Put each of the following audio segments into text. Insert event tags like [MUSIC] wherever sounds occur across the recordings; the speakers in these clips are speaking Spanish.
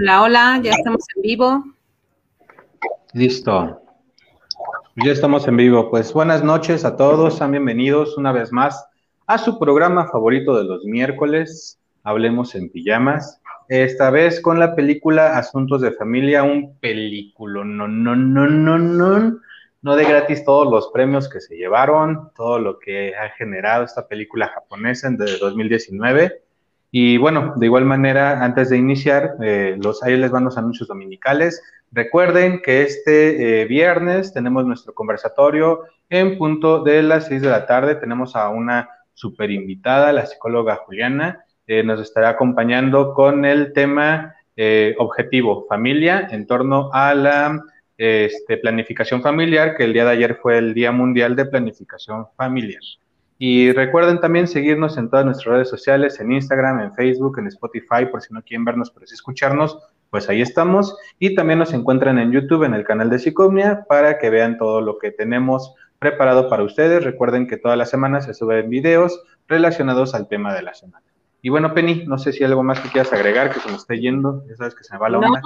Hola, hola, ya estamos en vivo. Listo. Ya estamos en vivo. Pues buenas noches a todos, sean bienvenidos una vez más a su programa favorito de los miércoles, Hablemos en Pijamas. Esta vez con la película Asuntos de Familia, un película, no, no, no, no, no, no de gratis todos los premios que se llevaron, todo lo que ha generado esta película japonesa desde 2019. Y bueno, de igual manera, antes de iniciar, eh, los, ahí les van los anuncios dominicales. Recuerden que este eh, viernes tenemos nuestro conversatorio en punto de las 6 de la tarde. Tenemos a una super invitada, la psicóloga Juliana. Eh, nos estará acompañando con el tema objetivo familia en torno a la este, planificación familiar, que el día de ayer fue el Día Mundial de Planificación Familiar. Y recuerden también seguirnos en todas nuestras redes sociales, en Instagram, en Facebook, en Spotify, por si no quieren vernos, pero sí escucharnos, pues ahí estamos. Y también nos encuentran en YouTube, en el canal de Psicomnia, para que vean todo lo que tenemos preparado para ustedes. Recuerden que todas las semanas se suben videos relacionados al tema de la semana. Y bueno, Penny, no sé si hay algo más que quieras agregar, que se me esté yendo, ya sabes que se me va la onda.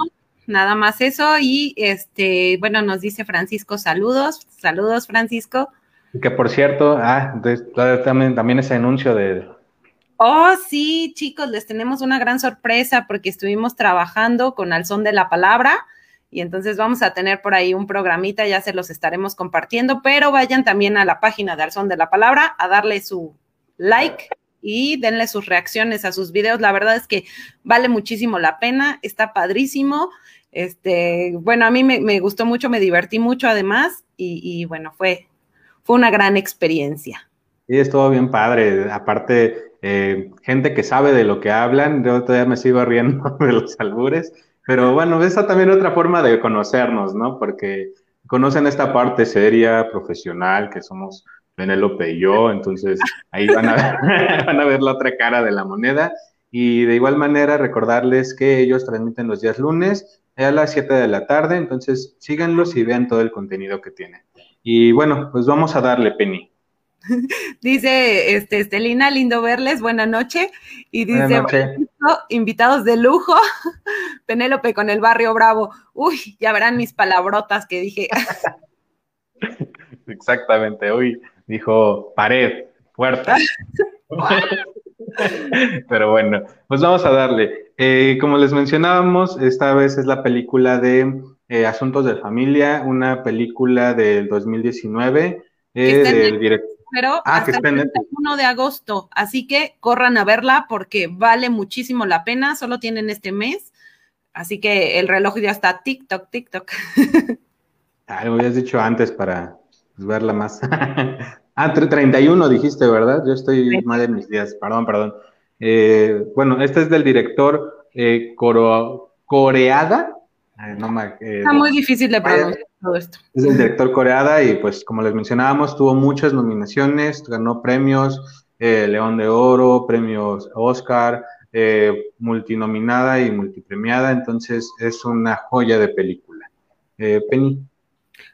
nada más eso. Y este, bueno, nos dice Francisco, saludos. Saludos, Francisco. Que por cierto, ah, también, ese anuncio de... Oh, sí, chicos, les tenemos una gran sorpresa porque estuvimos trabajando con Al Son de la Palabra y entonces vamos a tener por ahí un programita, ya se los estaremos compartiendo, pero vayan también a la página de Al Son de la Palabra a darle su like y denle sus reacciones a sus videos. La verdad es que vale muchísimo la pena, está padrísimo. Este, bueno, a mí me, gustó mucho, me divertí mucho además y bueno, fue, fue una gran experiencia. Sí, estuvo bien padre. Aparte, eh, gente que sabe de lo que hablan, yo todavía me sigo riendo [LAUGHS] de los albures, pero bueno, esa también otra forma de conocernos, ¿no? Porque conocen esta parte seria, profesional, que somos Penélope y yo, entonces ahí van a, ver, [LAUGHS] van a ver la otra cara de la moneda. Y de igual manera, recordarles que ellos transmiten los días lunes a las 7 de la tarde, entonces síganlos y vean todo el contenido que tienen. Y bueno, pues vamos a darle, Penny. [LAUGHS] Dice este, Estelina, lindo verles, buena noche. Y dice, invitados de lujo, [LAUGHS] Penélope con el barrio Bravo. Uy, ya verán mis palabrotas que dije. [LAUGHS] Exactamente, uy, dijo pared, puerta. Pero bueno, pues vamos a darle. Eh, como les mencionábamos, esta vez es la película de eh, Asuntos de Familia, una película del 2019 eh, del director. Pero ah, hasta el 1 de agosto, así que corran a verla porque vale muchísimo la pena, solo tienen este mes, así que el reloj ya está TikTok, TikTok. [LAUGHS] Ah, lo habías dicho antes para verla más. [LAUGHS] ah, 31 dijiste, ¿verdad? Yo estoy mal en mis días, perdón, perdón. Eh, bueno, este es del director Coreada, eh, Está muy difícil de pronunciar todo esto. Es el director coreada y pues como les mencionábamos, tuvo muchas nominaciones, ganó premios, eh, León de Oro, premios Oscar, eh, multinominada y multipremiada, entonces es una joya de película. Penny.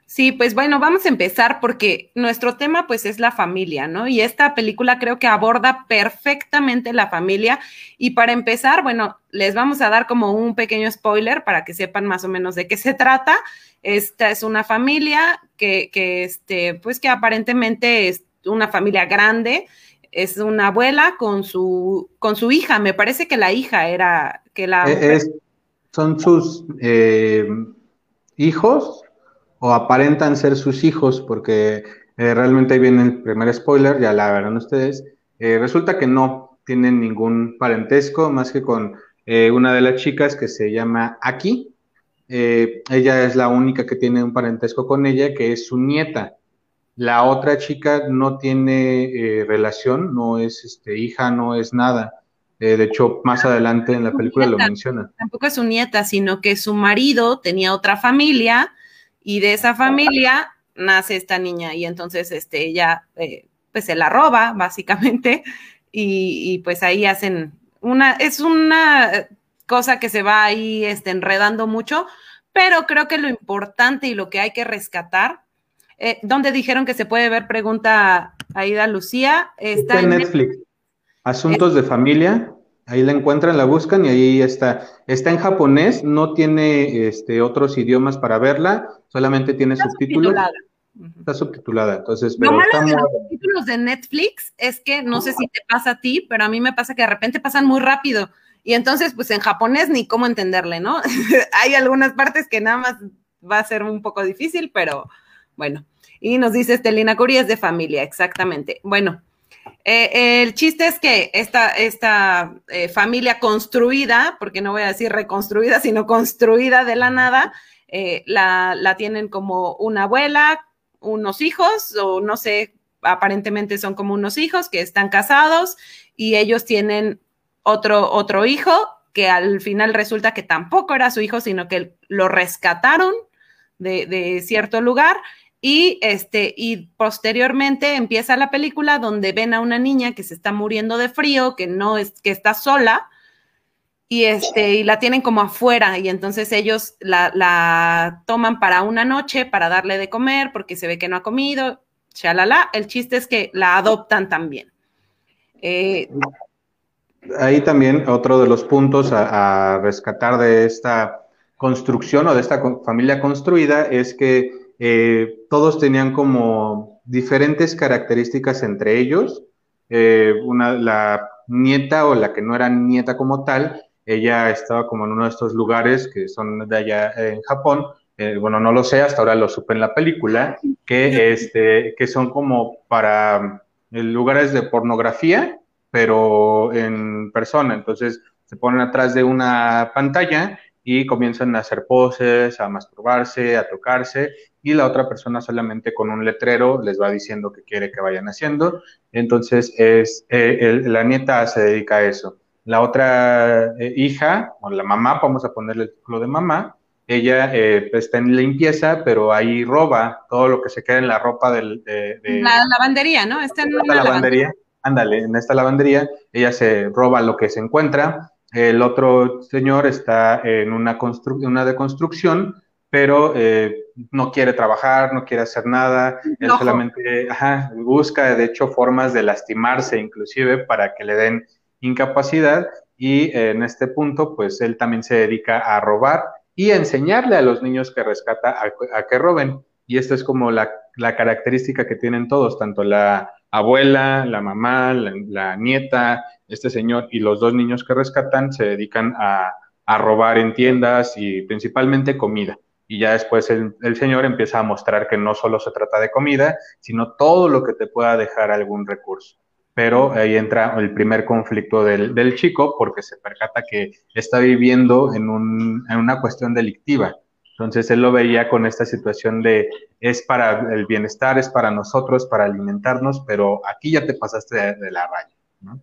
Sí, pues bueno, vamos a empezar porque nuestro tema pues es la familia, ¿no? Y esta película creo que aborda perfectamente la familia. Y para empezar, bueno, les vamos a dar como un pequeño spoiler para que sepan más o menos de qué se trata. Esta es una familia que, que este, pues que aparentemente es una familia grande. Es una abuela con su, con su hija. Me parece que la hija era que la. Eh, son sus eh, hijos o aparentan ser sus hijos, porque eh, realmente ahí viene el primer spoiler, ya la verán ustedes. Eh, resulta que no tienen ningún parentesco más que con eh, una de las chicas que se llama Aki. ella es la única que tiene un parentesco con ella, que es su nieta. La otra chica no tiene relación, no es este, hija, no es nada. de hecho, más adelante en la película lo menciona. Tampoco es su nieta, sino que su marido tenía otra familia y de esa familia nace esta niña y entonces este, ella eh, pues se la roba básicamente [LAUGHS] y, pues ahí hacen una, es una cosa que se va ahí este, enredando mucho, pero creo que lo importante y lo que hay que rescatar, eh, donde dijeron que se puede ver, pregunta Aida Lucía, está, en Netflix. Asuntos de familia, Ahí la encuentran, la buscan y ahí está. Está en japonés, no tiene este, otros idiomas para verla, solamente tiene subtítulos. Está subtitulada, entonces. Pero Lo malo de los subtítulos de Netflix es que no sé si te pasa a ti, pero a mí me pasa que de repente pasan muy rápido. Y entonces, pues en japonés ni cómo entenderle, ¿no? [LAUGHS] Hay algunas partes que nada más va a ser un poco difícil, pero bueno. Y nos dice Estelina Curi, es de familia, exactamente. Bueno, eh, el chiste es que esta, esta eh, familia construida, porque no voy a decir reconstruida, sino construida de la nada, eh, la, la, tienen como una abuela, unos hijos, o no sé, aparentemente son como unos hijos que están casados y ellos tienen otro, otro hijo que al final resulta que tampoco era su hijo, sino que lo rescataron de, de cierto lugar y, este, y posteriormente empieza la película donde ven a una niña que se está muriendo de frío, que no es, que está sola, y, este, y la tienen como afuera, y entonces ellos la, la toman para una noche para darle de comer, porque se ve que no ha comido, chalala. El chiste es que la adoptan también. Eh, Ahí también otro de los puntos a rescatar de esta construcción o de esta familia construida es que eh, todos tenían como diferentes características entre ellos. Eh, una, la nieta o la que no era nieta como tal, ella estaba como en uno de estos lugares que son de allá en Japón, eh, bueno, no lo sé, hasta ahora lo supe en la película, que, este, que son como para lugares de pornografía, pero en persona. Entonces se ponen atrás de una pantalla y comienzan a hacer poses, a masturbarse, a tocarse, y la otra persona solamente con un letrero les va diciendo qué quiere que vayan haciendo. Entonces, es, eh, la nieta se dedica a eso. La otra eh, hija, o la mamá, vamos a ponerle el título de mamá, ella eh, está en limpieza, pero ahí roba todo lo que se queda en la ropa del, de, La lavandería, ¿no? Está en la lavandería. Ándale, en esta lavandería, ella se roba lo que se encuentra. El otro señor está en una, una deconstrucción pero eh, no quiere trabajar, no quiere hacer nada, él solamente busca, de hecho, formas de lastimarse inclusive para que le den incapacidad y en este punto, pues él también se dedica a robar y a enseñarle a los niños que rescata a, que roben. Y esta es como la, característica que tienen todos, tanto la abuela, la mamá, la, nieta, este señor y los dos niños que rescatan se dedican a robar en tiendas y principalmente comida y ya después el, Señor empieza a mostrar que no solo se trata de comida, sino todo lo que te pueda dejar algún recurso. Pero ahí entra el primer conflicto del, del chico porque se percata que está viviendo en, un, en una cuestión delictiva. Entonces él lo veía con esta situación de es para el bienestar, es para nosotros, para alimentarnos, pero aquí ya te pasaste de, de la raya. ¿no?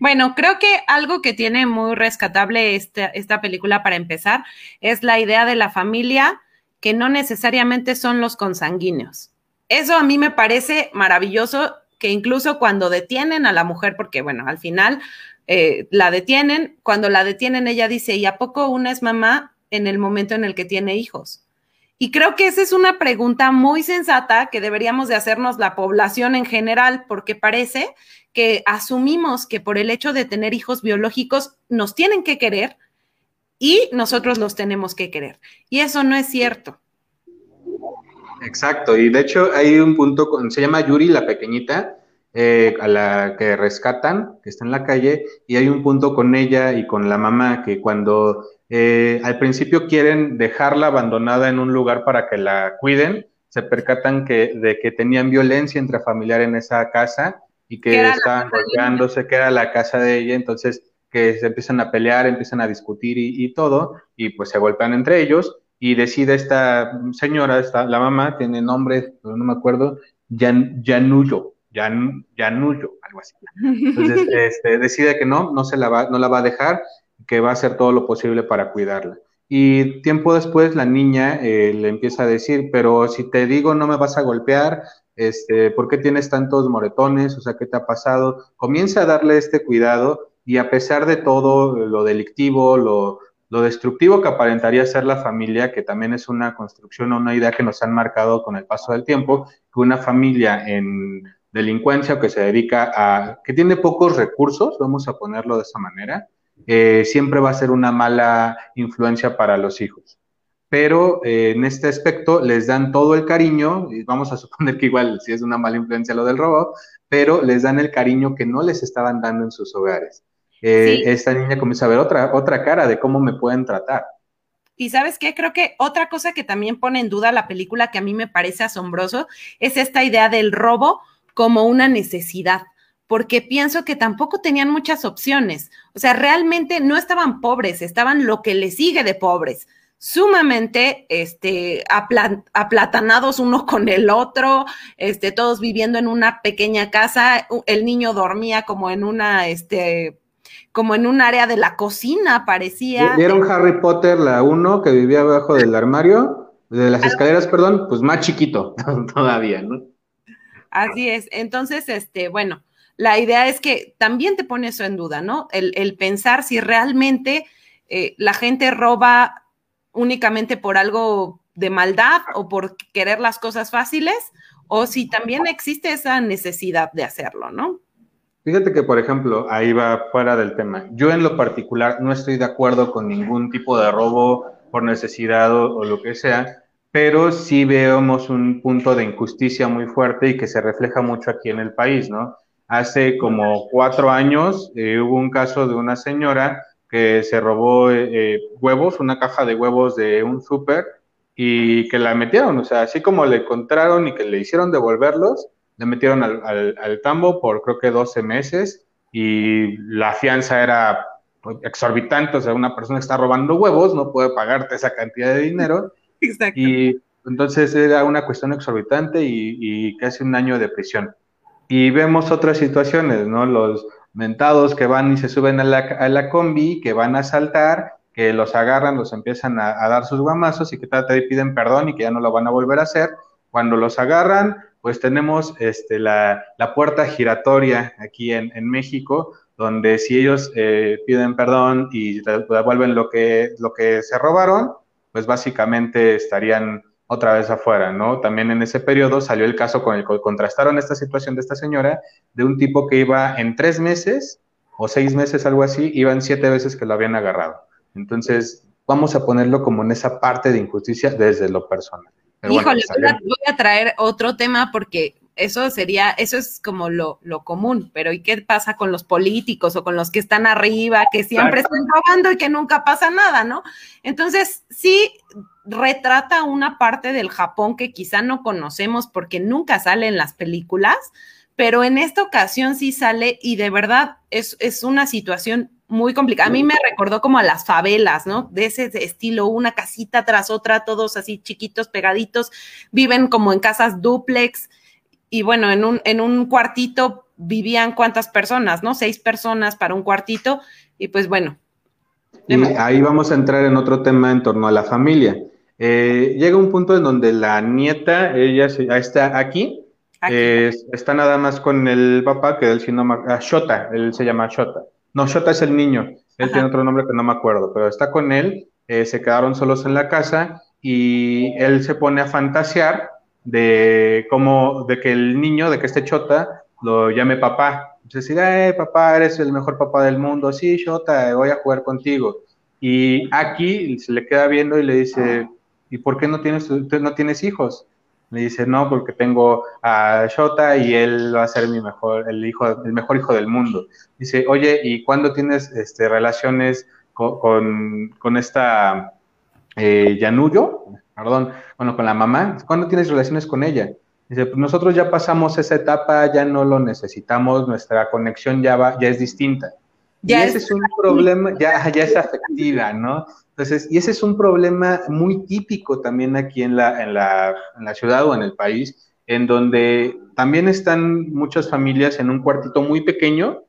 Bueno, creo que algo que tiene muy rescatable esta, esta película para empezar es la idea de la familia que no necesariamente son los consanguíneos. Eso a mí me parece maravilloso que incluso cuando detienen a la mujer, porque bueno, al final eh, la detienen, cuando la detienen ella dice, ¿y a poco una es mamá en el momento en el que tiene hijos? Y creo que esa es una pregunta muy sensata que deberíamos de hacernos la población en general, porque parece que asumimos que por el hecho de tener hijos biológicos nos tienen que querer y nosotros los tenemos que querer. Y eso no es cierto. Exacto, y de hecho hay un punto, se llama Yuri la pequeñita, eh, a la que rescatan, que está en la calle, y hay un punto con ella y con la mamá que cuando eh, al principio quieren dejarla abandonada en un lugar para que la cuiden, se percatan que, de que tenían violencia intrafamiliar en esa casa y que estaban golpeándose, que era la casa de ella, entonces que se empiezan a pelear, empiezan a discutir y, todo, y pues se golpean entre ellos, y decide esta señora, esta, la mamá, tiene nombre, no me acuerdo, Jan, Janullo, Janullo, algo así. Entonces [LAUGHS] este, decide que no, no, se la va, no la va a dejar, que va a hacer todo lo posible para cuidarla. Y tiempo después la niña eh, le empieza a decir, pero si te digo no me vas a golpear, este, ¿por qué tienes tantos moretones? O sea, ¿qué te ha pasado? Comienza a darle este cuidado y a pesar de todo lo delictivo, lo, destructivo que aparentaría ser la familia, que también es una construcción o una idea que nos han marcado con el paso del tiempo, que una familia en delincuencia o que se dedica a, que tiene pocos recursos, vamos a ponerlo de esa manera, eh, siempre va a ser una mala influencia para los hijos. Pero eh, en este aspecto les dan todo el cariño, y vamos a [LAUGHS] suponer que igual si es una mala influencia lo del robo, pero les dan el cariño que no les estaban dando en sus hogares. Eh, esta niña comienza a ver otra, otra cara de cómo me pueden tratar. Y sabes qué, creo que otra cosa que también pone en duda la película que a mí me parece asombroso es esta idea del robo como una necesidad, porque pienso que tampoco tenían muchas opciones. O sea, realmente no estaban pobres, estaban lo que le sigue de pobres sumamente este, aplatanados uno [LAUGHS] con el otro, este, todos viviendo en una pequeña casa, el niño dormía como en una, este, como en un área de la cocina, parecía. ¿Vieron Harry Potter, la uno, que vivía abajo del armario? De las escaleras, perdón, pues más chiquito [LAUGHS] todavía, ¿no? Así es. Entonces, este, bueno, la idea es que también te pone eso en duda, ¿no? El, pensar si realmente eh, la gente roba únicamente por algo de maldad o por querer las cosas fáciles, o si también existe esa necesidad de hacerlo, ¿no? Fíjate que, por ejemplo, ahí va fuera del tema. Yo en lo particular no estoy de acuerdo con ningún tipo de robo por necesidad o, lo que sea, pero sí vemos un punto de injusticia muy fuerte y que se refleja mucho aquí en el país, ¿no? Hace como cuatro años eh, hubo un caso de una señora que se robó eh, eh, huevos, una caja de huevos de un súper y que la metieron, o sea, así como le encontraron y que le hicieron devolverlos, le metieron al, tambo por creo que 12 meses y la fianza era exorbitante, o sea, una persona que está robando huevos no puede pagarte esa cantidad de dinero. [LAUGHS] Exacto. Y entonces era una cuestión exorbitante y, y, casi un año de prisión. Y vemos otras situaciones, ¿no? Los mentados que van y se suben a la, a la combi, que van a saltar, que los agarran, los empiezan a, dar sus guamazos y que te piden perdón y que ya no lo van a volver a hacer. Cuando los agarran, pues tenemos este, la, puerta giratoria aquí en, México, donde si ellos eh, piden perdón y devuelven lo que, lo que se robaron, pues básicamente estarían otra vez afuera, ¿no? También en ese periodo salió el caso con el que contrastaron esta situación de esta señora, de un tipo que iba en tres meses o seis meses, algo así, iban siete veces que lo habían agarrado. Entonces, vamos a ponerlo como en esa parte de injusticia desde lo personal. Híjole, voy, a, traer otro tema porque eso sería, eso es como lo, común, pero ¿y qué pasa con los políticos o con los que están arriba, que siempre están robando y que nunca pasa nada, ¿no? Entonces, sí retrata una parte del Japón que quizá no conocemos porque nunca sale en las películas, pero en esta ocasión sí sale y de verdad es, es una situación muy complicada. A mí me recordó como a las favelas, ¿no? De ese estilo, una casita tras otra, todos así chiquitos, pegaditos, viven como en casas duplex y bueno, en un, en un cuartito vivían cuántas personas, ¿no? Seis personas para un cuartito y pues bueno. ahí vamos a entrar en otro tema en torno a la familia. Eh, llega un punto en donde la nieta, ella está aquí, está nada más con el papá, que él si no, ah, Shota, él se llama Shota. No, Shota es el niño. Él tiene otro nombre que no me acuerdo, pero está con él. Eh, se quedaron solos en la casa y él se pone a fantasear de cómo, de que el niño, de que este Chota lo llame papá. Entonces eh, papá, eres el mejor papá del mundo. Sí, Chota, voy a jugar contigo. Y aquí se le queda viendo y le dice, ¿y por qué no tienes, no tienes hijos? Me dice, no, porque tengo a Shota y él va a ser mi mejor, el hijo, el mejor hijo del mundo. Dice, oye, ¿y cuándo tienes este, relaciones con, con, esta eh? Perdón, bueno, con la mamá. ¿Cuándo tienes relaciones con ella? Dice, pues nosotros ya pasamos esa etapa, ya no lo necesitamos, nuestra conexión ya va, ya es distinta. Ya y ese es un problema, ya, [LAUGHS] ya es afectiva, ¿no? Entonces, y ese es un problema muy típico también aquí en la, en la, en la ciudad o en el país, en donde también están muchas familias en un cuartito muy pequeño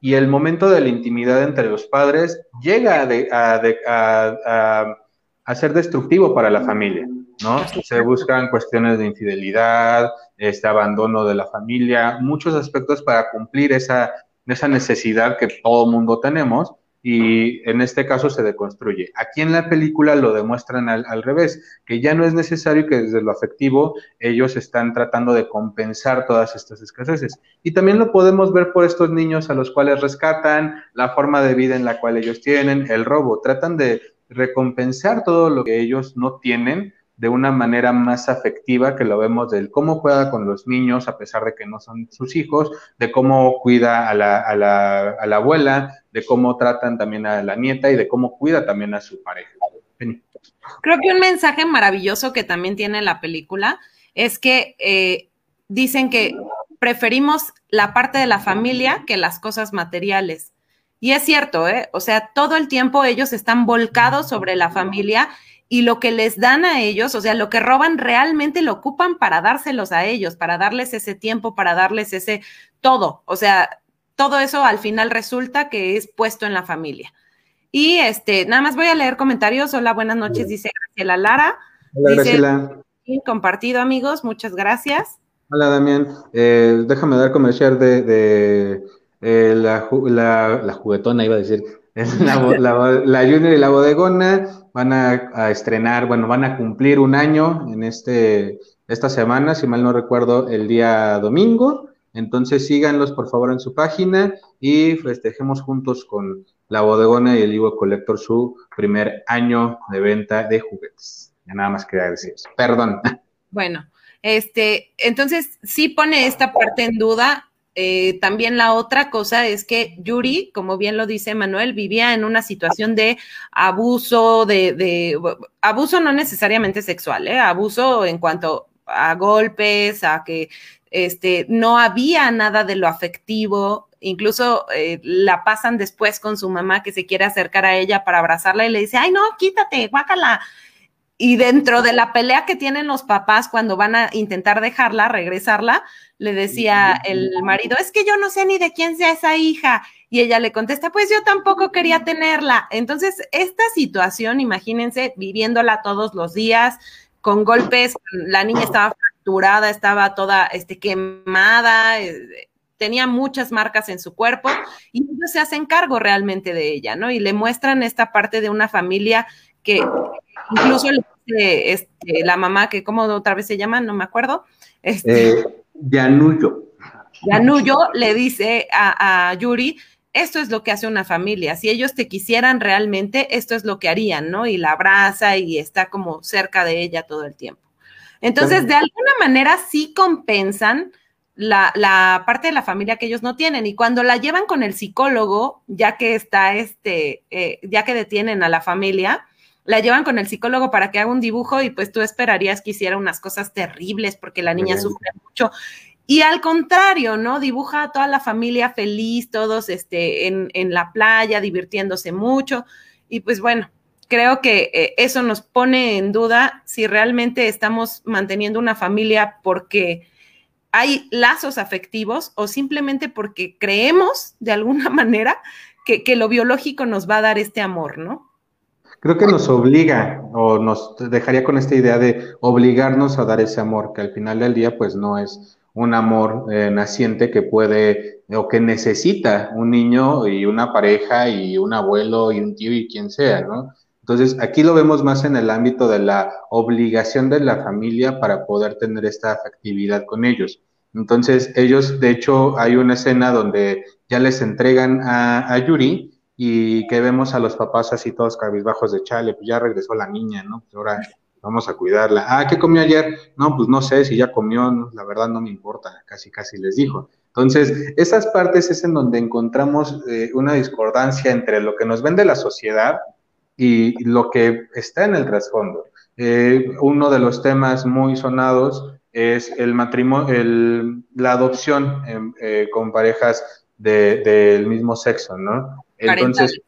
y el momento de la intimidad entre los padres llega a, a, a, ser destructivo para la familia, ¿no? Se buscan cuestiones de infidelidad, este abandono de la familia, muchos aspectos para cumplir esa, esa necesidad que todo mundo tenemos y en este caso se deconstruye. Aquí en la película lo demuestran al, al, revés, que ya no es necesario que desde lo afectivo ellos están tratando de compensar todas estas escaseces. Y también lo podemos ver por estos niños a los cuales rescatan, la forma de vida en la cual ellos tienen, el robo, tratan de recompensar todo lo que ellos no tienen de una manera más afectiva que lo vemos del cómo juega con los niños a pesar de que no son sus hijos, de cómo cuida a la, a la, a la abuela, de cómo tratan también a la nieta y de cómo cuida también a su pareja. Creo que un mensaje maravilloso que también tiene la película es que eh, dicen que preferimos la parte de la familia que las cosas materiales. Y es cierto, ¿eh? O sea, todo el tiempo ellos están volcados sobre la familia y lo que les dan a ellos, o sea, lo que roban realmente lo ocupan para dárselos a ellos, para darles ese tiempo, para darles ese todo. O sea, todo eso al final resulta que es puesto en la familia. Y este, nada más voy a leer comentarios. Hola, buenas noches, dice Graciela Lara. Hola, dice, Graciela. Compartido, amigos, muchas gracias. Hola, Damián. Eh, déjame dar comercial de, de eh, la, la, la, juguetona, iba a decir. [LAUGHS] La, la, Junior y la Bodegona van a, a, estrenar, bueno, van a cumplir un año en este, esta semana, si mal no recuerdo, el día domingo. Entonces síganlos por favor en su página y festejemos juntos con la bodegona y el Ivo Collector su primer año de venta de juguetes. Ya nada más quería decir eso. Perdón. [LAUGHS] Bueno, este, entonces sí pone esta parte en duda. Eh, también la otra cosa es que Yuri, como bien lo dice Manuel, vivía en una situación de abuso, de, de abuso no necesariamente sexual, ¿eh? abuso en cuanto a golpes, a que este, no había nada de lo afectivo, incluso eh, la pasan después con su mamá que se quiere acercar a ella para abrazarla y le dice, ay no, quítate, guácala. Y dentro de la pelea que tienen los papás cuando van a intentar dejarla, regresarla, le decía el marido, es que yo no sé ni de quién sea esa hija. Y ella le contesta, pues yo tampoco quería tenerla. Entonces, esta situación, imagínense, viviéndola todos los días, con golpes, la niña estaba fracturada, estaba toda este, quemada, eh, tenía muchas marcas en su cuerpo y ellos se hacen cargo realmente de ella, ¿no? Y le muestran esta parte de una familia que incluso le dice este, la mamá, que como otra vez se llama, no me acuerdo. Este, eh, Yanuyo. Yanuyo le dice a, a Yuri, esto es lo que hace una familia. Si ellos te quisieran realmente, esto es lo que harían, ¿no? Y la abraza y está como cerca de ella todo el tiempo. Entonces, de alguna manera sí compensan la, la, parte de la familia que ellos no tienen. Y cuando la llevan con el psicólogo, ya que está este, eh, ya que detienen a la familia, la llevan con el psicólogo para que haga un dibujo y pues tú esperarías que hiciera unas cosas terribles porque la niña sufre mucho. Y al contrario, ¿no? Dibuja a toda la familia feliz, todos este, en, en la playa, divirtiéndose mucho. Y pues bueno, creo que eh, eso nos pone en duda si realmente estamos manteniendo una familia porque hay lazos afectivos o simplemente porque creemos de alguna [LAUGHS] manera que, que, lo biológico nos va a dar este amor, ¿no? Creo que nos obliga o nos dejaría con esta idea de obligarnos a dar ese amor, que al final del día pues no es un amor eh, naciente que puede o que necesita un niño y una pareja y un abuelo y un tío y quien sea, ¿no? Entonces, aquí lo vemos más en el ámbito de la obligación de la familia para poder tener esta afectividad con ellos. Entonces, ellos, de hecho, hay una escena donde ya les entregan a, a Yuri y que vemos a los papás así todos cabizbajos de chale, pues ya regresó la niña, ¿no? Pues ahora vamos a cuidarla. Ah, ¿qué comió ayer? No, pues no sé si ya comió, la verdad no me importa, casi casi les dijo. Entonces, esas partes es en donde encontramos eh, una discordancia entre lo que nos vende la sociedad y lo que está en el trasfondo. Eh, uno de los temas muy sonados es el matrimonio, el, la adopción eh, con parejas del de, mismo sexo, ¿no? Entonces,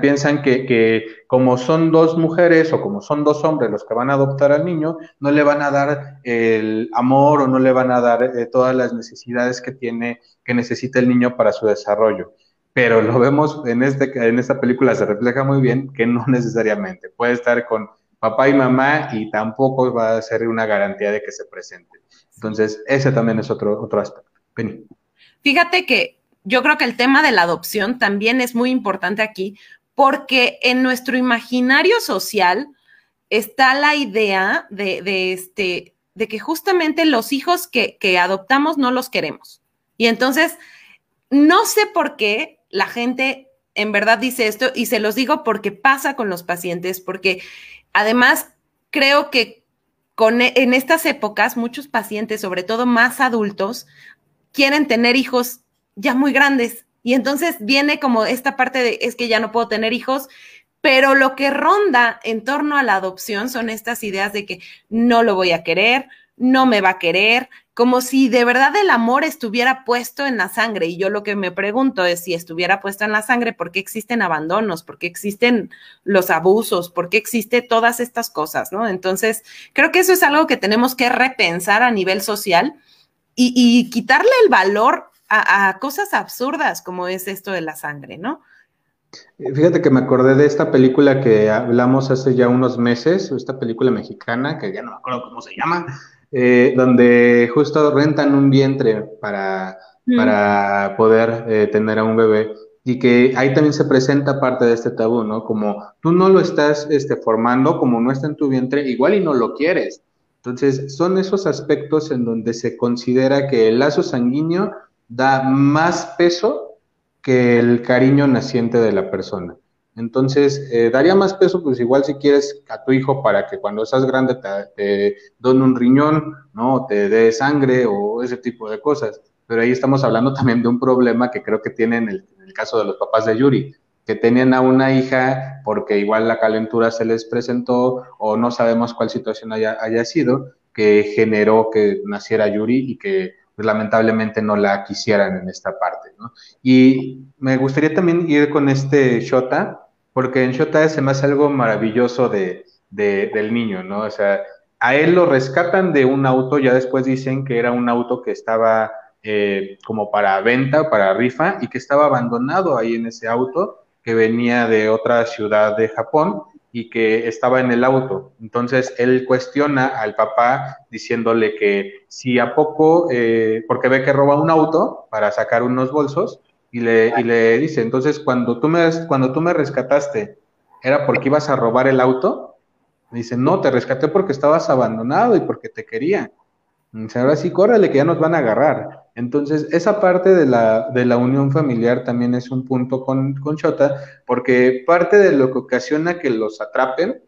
piensan que, que, como son dos mujeres o como son dos hombres los que van a adoptar al niño, no le van a dar el amor o no le van a dar eh, todas las necesidades que tiene, que necesita el niño para su desarrollo pero lo vemos en, este, en esta película, se refleja muy bien que no [LAUGHS] necesariamente. Puede estar con papá y mamá y tampoco va a ser una garantía de que se presente. Entonces, ese también es otro, otro aspecto. Penny. Fíjate que yo creo que el tema de la adopción también es muy importante aquí porque en nuestro imaginario social está la idea de, este, de que justamente los hijos que, que adoptamos no los queremos. Y entonces, no sé por qué la gente en verdad dice esto y se los digo porque pasa con los pacientes, porque además creo que con, en estas épocas muchos pacientes, sobre todo más adultos, quieren tener hijos ya muy grandes y entonces viene como esta parte de, es que ya no puedo tener hijos, pero lo que ronda en torno a la adopción son estas ideas de que no lo voy a querer, no me va a querer, como si de verdad el amor estuviera puesto en la sangre. Y yo lo que me pregunto es si estuviera puesto en la sangre, ¿por qué existen abandonos? ¿Por qué existen los abusos? ¿Por qué existe todas estas cosas? ¿no? Entonces, creo que eso es algo que tenemos que repensar a nivel social y, y quitarle el valor a, cosas absurdas como es esto de la sangre, ¿no? Fíjate que me acordé de esta película que hablamos hace ya unos meses, esta película mexicana, que ya no me acuerdo cómo se llama, eh, donde justo rentan un vientre para, mm. para poder eh, tener a un bebé y que ahí también se presenta parte de este tabú, ¿no? Como tú no lo estás este, formando, como no está en tu vientre, igual y no lo quieres. Entonces, son esos aspectos en donde se considera que el lazo sanguíneo da más peso que el cariño naciente de la persona. Entonces, eh, daría más peso, pues igual si quieres a tu hijo para que cuando seas grande te, te un riñón, ¿no? Te dé sangre o ese tipo de cosas. Pero ahí estamos hablando también de un problema que creo que tienen el, en el caso de los papás de Yuri, que tenían a una hija porque igual la calentura se les presentó o no sabemos cuál situación haya, haya sido, que generó que naciera Yuri y que pues lamentablemente no la quisieran en esta parte, ¿no? Y me gustaría también ir con este Shota, porque en Shota se me hace algo maravilloso de, del niño, ¿no? O sea, a él lo rescatan de un auto, ya después dicen que era un auto que estaba eh, como para venta, para rifa, y que estaba abandonado ahí en ese auto, que venía de otra ciudad de Japón, y que estaba en el auto. Entonces él cuestiona al papá diciéndole que si a poco, eh, porque ve que roba un auto para sacar unos bolsos y le, y le dice, entonces cuando tú, me, cuando tú me rescataste, ¿era porque ibas a robar el auto? dice, no, te rescaté porque estabas abandonado y porque te quería. dice, ahora sí, córrele, que ya nos van a agarrar. Entonces, esa parte de la, de la unión familiar también es un punto con, con porque parte de lo que ocasiona que los atrapen,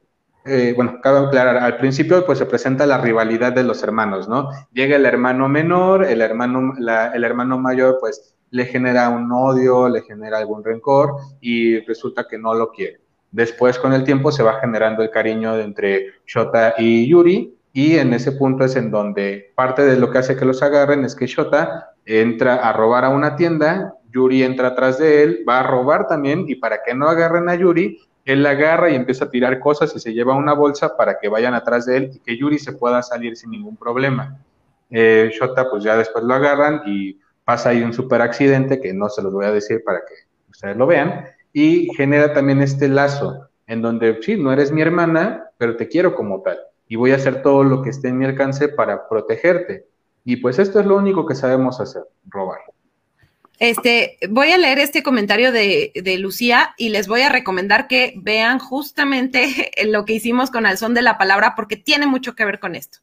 eh, bueno, cabe aclarar, al principio pues se presenta la rivalidad de los hermanos, ¿no? Llega el hermano menor, el hermano, el hermano mayor pues le genera un odio, le genera algún rencor y resulta que no lo quiere. Después con el tiempo se va generando el cariño entre Shota y Yuri y en ese punto es en donde parte de lo que hace que los agarren es que Shota entra a robar a una tienda, Yuri entra atrás de él, va a robar también y para que no agarren a Yuri, él la agarra y empieza a tirar cosas y se lleva una bolsa para que vayan atrás de él y que Yuri se pueda salir sin ningún problema. Eh, Shota pues ya después lo agarran y pasa ahí un super accidente que no se los voy a decir para que ustedes lo vean y genera también este lazo en donde sí, no eres mi hermana, pero te quiero como tal y voy a hacer todo lo que esté en mi alcance para protegerte. Y pues esto es lo único que sabemos hacer, robar. Este, voy a leer este comentario de, de, Lucía y les voy a recomendar que vean justamente [LAUGHS] lo que hicimos con el son de la palabra porque tiene mucho que ver con esto.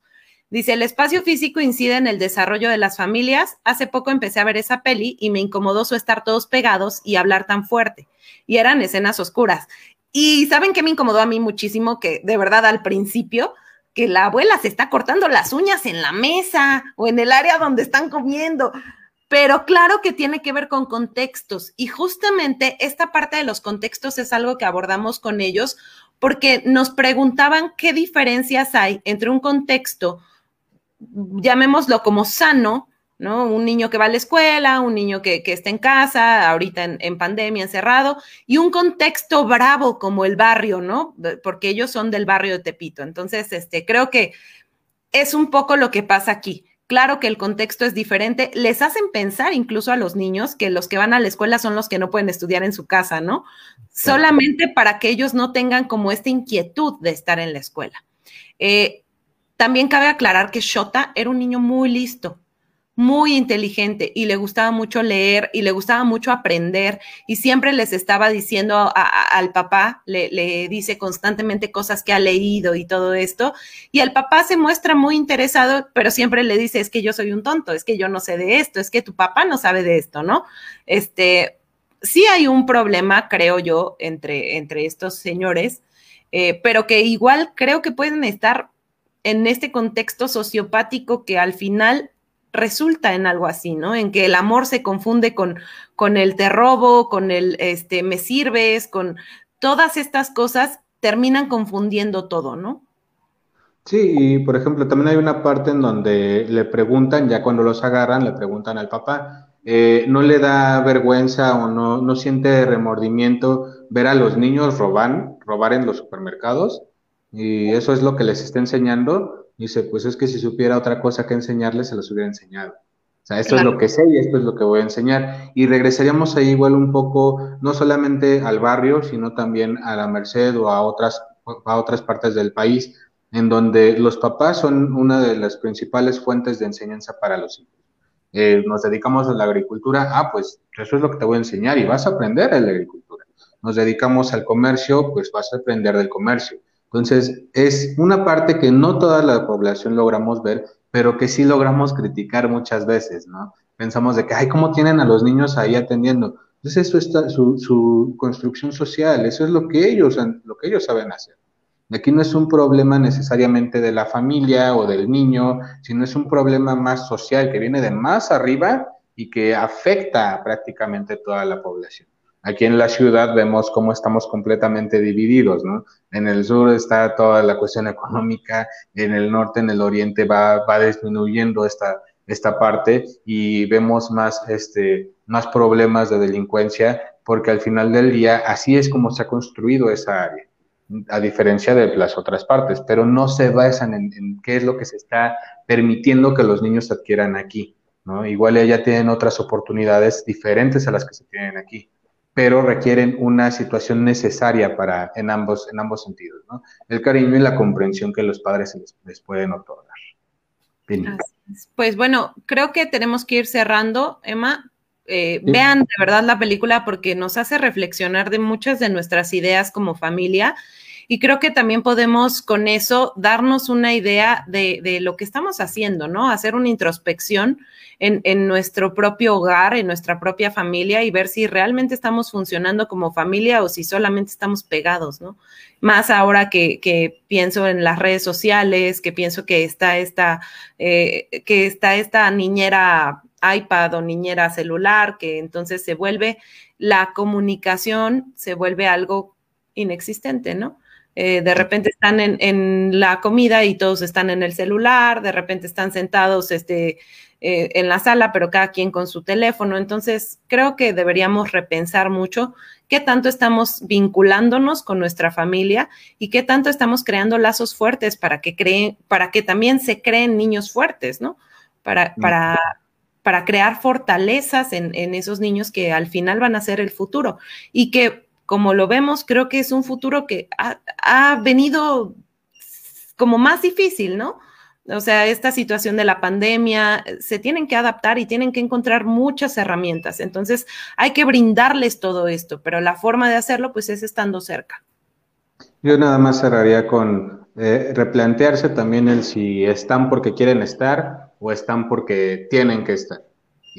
Dice, el espacio físico incide en el desarrollo de las familias. Hace poco empecé a ver esa peli y me incomodó su estar todos pegados y hablar tan fuerte. Y eran escenas oscuras. Y saben que me incomodó a mí muchísimo que de verdad al principio que la abuela se está cortando las uñas en la mesa o en el área donde están comiendo. Pero claro que tiene que ver con contextos y justamente esta parte de los contextos es algo que abordamos con ellos porque nos preguntaban qué diferencias hay entre un contexto, llamémoslo como sano, ¿no? Un niño que va a la escuela, un niño que, está en casa, ahorita en, pandemia, encerrado, y un contexto bravo como el barrio, ¿no? Porque ellos son del barrio de Tepito. Entonces, este, creo que es un poco lo que pasa aquí. Claro que el contexto es diferente, les hacen pensar incluso a los niños que los que van a la escuela son los que no pueden estudiar en su casa, ¿no? Solamente para que ellos no tengan como esta inquietud de estar en la escuela. Eh, también cabe aclarar que Shota era un niño muy listo, muy inteligente y le gustaba mucho leer y le gustaba mucho aprender y siempre les estaba diciendo al papá, le, dice constantemente cosas que ha leído y todo esto, y el papá se muestra muy interesado, pero siempre le dice, es que yo soy un tonto, es que yo no sé de esto, es que tu papá no sabe de esto, ¿no? Este, sí hay un problema, creo yo, entre, entre estos señores, eh, pero que igual creo que pueden estar en este contexto sociopático que al final resulta en algo así, ¿no? En que el amor se confunde con, con el te robo, con el este, me sirves, con todas estas cosas terminan confundiendo todo, ¿no? Sí, y por ejemplo, también hay una parte en donde le preguntan, ya cuando los agarran, le preguntan al papá, eh, ¿no le da vergüenza o no, no siente remordimiento ver a los niños robar, robar en los supermercados? Y eso es lo que les está enseñando dice, pues es que si supiera otra cosa que enseñarles, se los hubiera enseñado. O sea, esto es lo que sé y esto es lo que voy a enseñar. Y regresaríamos ahí igual un poco, no solamente al barrio, sino también a la Merced o a otras, a otras partes del país, en donde los papás son una de las principales fuentes de enseñanza para los hijos. Eh, nos dedicamos a la agricultura, ah, pues eso es lo que te voy a enseñar y vas a aprender a la agricultura. Nos dedicamos al comercio, pues vas a aprender del comercio. Entonces, es una parte que no toda la población logramos ver, pero que sí logramos criticar muchas veces, ¿no? Pensamos de que, ay, ¿cómo tienen a los niños ahí atendiendo? Entonces, eso es su, su construcción social, eso es lo que ellos, lo que ellos saben hacer. Aquí no es un problema necesariamente de la familia o del niño, sino es un problema más social que viene de más arriba y que afecta prácticamente toda la población. Aquí en la ciudad vemos cómo estamos completamente divididos, ¿no? En el sur está toda la cuestión económica, en el norte, en el oriente va, va disminuyendo esta, esta parte y vemos más, este, más problemas de delincuencia porque al final del día así es como se ha construido esa área, a diferencia de las otras partes, pero no se basan en, en qué es lo que se está permitiendo que los niños adquieran aquí, ¿no? Igual ya tienen otras oportunidades diferentes a las que se tienen aquí pero requieren una situación necesaria para en ambos, en ambos sentidos, ¿no? El cariño y la comprensión que los padres les, pueden otorgar. Pues bueno, creo que tenemos que ir cerrando, Emma. Eh, vean de verdad la película porque nos hace reflexionar de muchas de nuestras ideas como familia y creo que también podemos con eso darnos una idea de, de lo que estamos haciendo, ¿no? Hacer una introspección en, nuestro propio hogar, en nuestra propia familia y ver si realmente estamos funcionando como familia o si solamente estamos pegados, ¿no? Más ahora que, pienso en las redes sociales, que pienso que está esta, eh, que está esta niñera iPad o niñera celular, que entonces se vuelve la comunicación, se vuelve algo inexistente, ¿no? Eh, de repente están en, en, la comida y todos están en el celular, de repente están sentados este, eh, en la sala, pero cada quien con su teléfono. Entonces, creo que deberíamos repensar mucho qué tanto estamos vinculándonos con nuestra familia y qué tanto estamos creando lazos fuertes para que creen, para que también se creen niños fuertes, ¿no? Para, para, para crear fortalezas en, esos niños que al final van a ser el futuro y que, como lo vemos, creo que es un futuro que ha, venido como más difícil, ¿no? o sea, esta situación de la pandemia, eh, se tienen que adaptar y tienen que encontrar muchas herramientas. Entonces, hay que brindarles todo esto, pero la forma de hacerlo, pues, es estando cerca. Yo nada más cerraría con eh, replantearse también el si están porque quieren estar o están porque tienen que estar.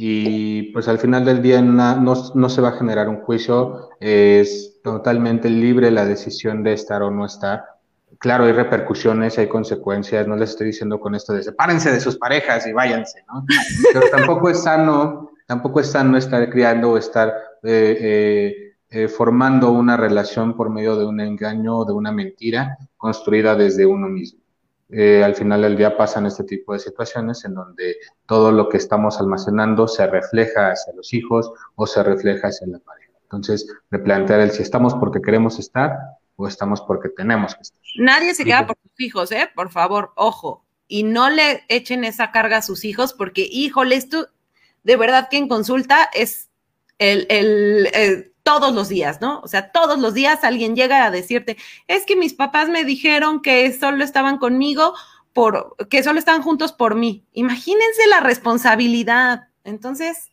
Y pues al final del día no, no se va a generar un juicio, es totalmente libre la decisión de estar o no estar claro, hay repercusiones, hay consecuencias, no les estoy diciendo con esto de sepárense de sus parejas y váyanse, ¿no? Pero tampoco es sano, tampoco es sano estar criando o estar eh, eh, eh, formando una relación por medio de un engaño o de una mentira construida desde uno mismo. Al final del día pasan este tipo de situaciones en donde todo lo que estamos almacenando se refleja hacia los hijos o se refleja hacia la pareja. Entonces, replantear el si estamos porque queremos estar o estamos porque tenemos que estar. Nadie se queda por sus hijos, ¿eh? Por favor, ojo. Y no le echen esa carga a sus hijos porque, híjole, esto de verdad que en consulta es el, el, todos los días, ¿no? O sea, todos los días alguien llega a decirte, es que mis papás me dijeron que solo estaban conmigo por, que solo están juntos por mí. Imagínense la responsabilidad. Entonces,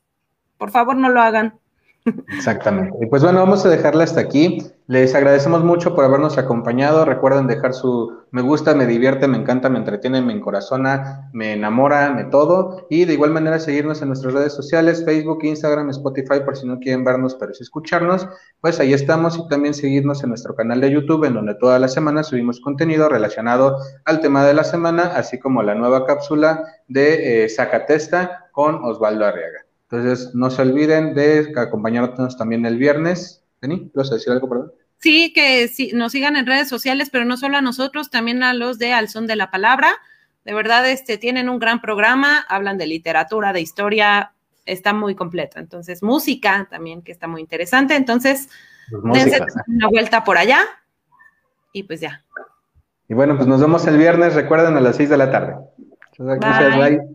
por favor, no lo hagan. Exactamente. Y pues bueno, vamos a dejarla hasta aquí. Les agradecemos mucho por habernos acompañado. Recuerden dejar su me gusta, me divierte, me encanta, me entretiene, me encorazona, me enamora, me todo. Y de igual manera seguirnos en nuestras redes sociales, Facebook, Instagram, Spotify, por si no quieren vernos, pero sí escucharnos. Pues ahí estamos y también seguirnos en nuestro canal de YouTube, en donde toda la semana subimos contenido relacionado al tema de la semana, así como la nueva cápsula de eh, Zacatesta con Osvaldo Arriaga. Entonces, no se olviden de acompañarnos también el viernes. Teni, ¿vas a decir algo, perdón? Sí, que sí, nos sigan en redes sociales, pero no solo a nosotros, también a los de Al Son de la Palabra. De verdad, este, tienen un gran programa, hablan de literatura, de historia, está muy completo. Entonces, música también, que está muy interesante. Entonces, pues dense una vuelta por allá y pues ya. Y bueno, pues nos vemos el viernes, recuerden, a las 6 de la tarde. Gracias, bye.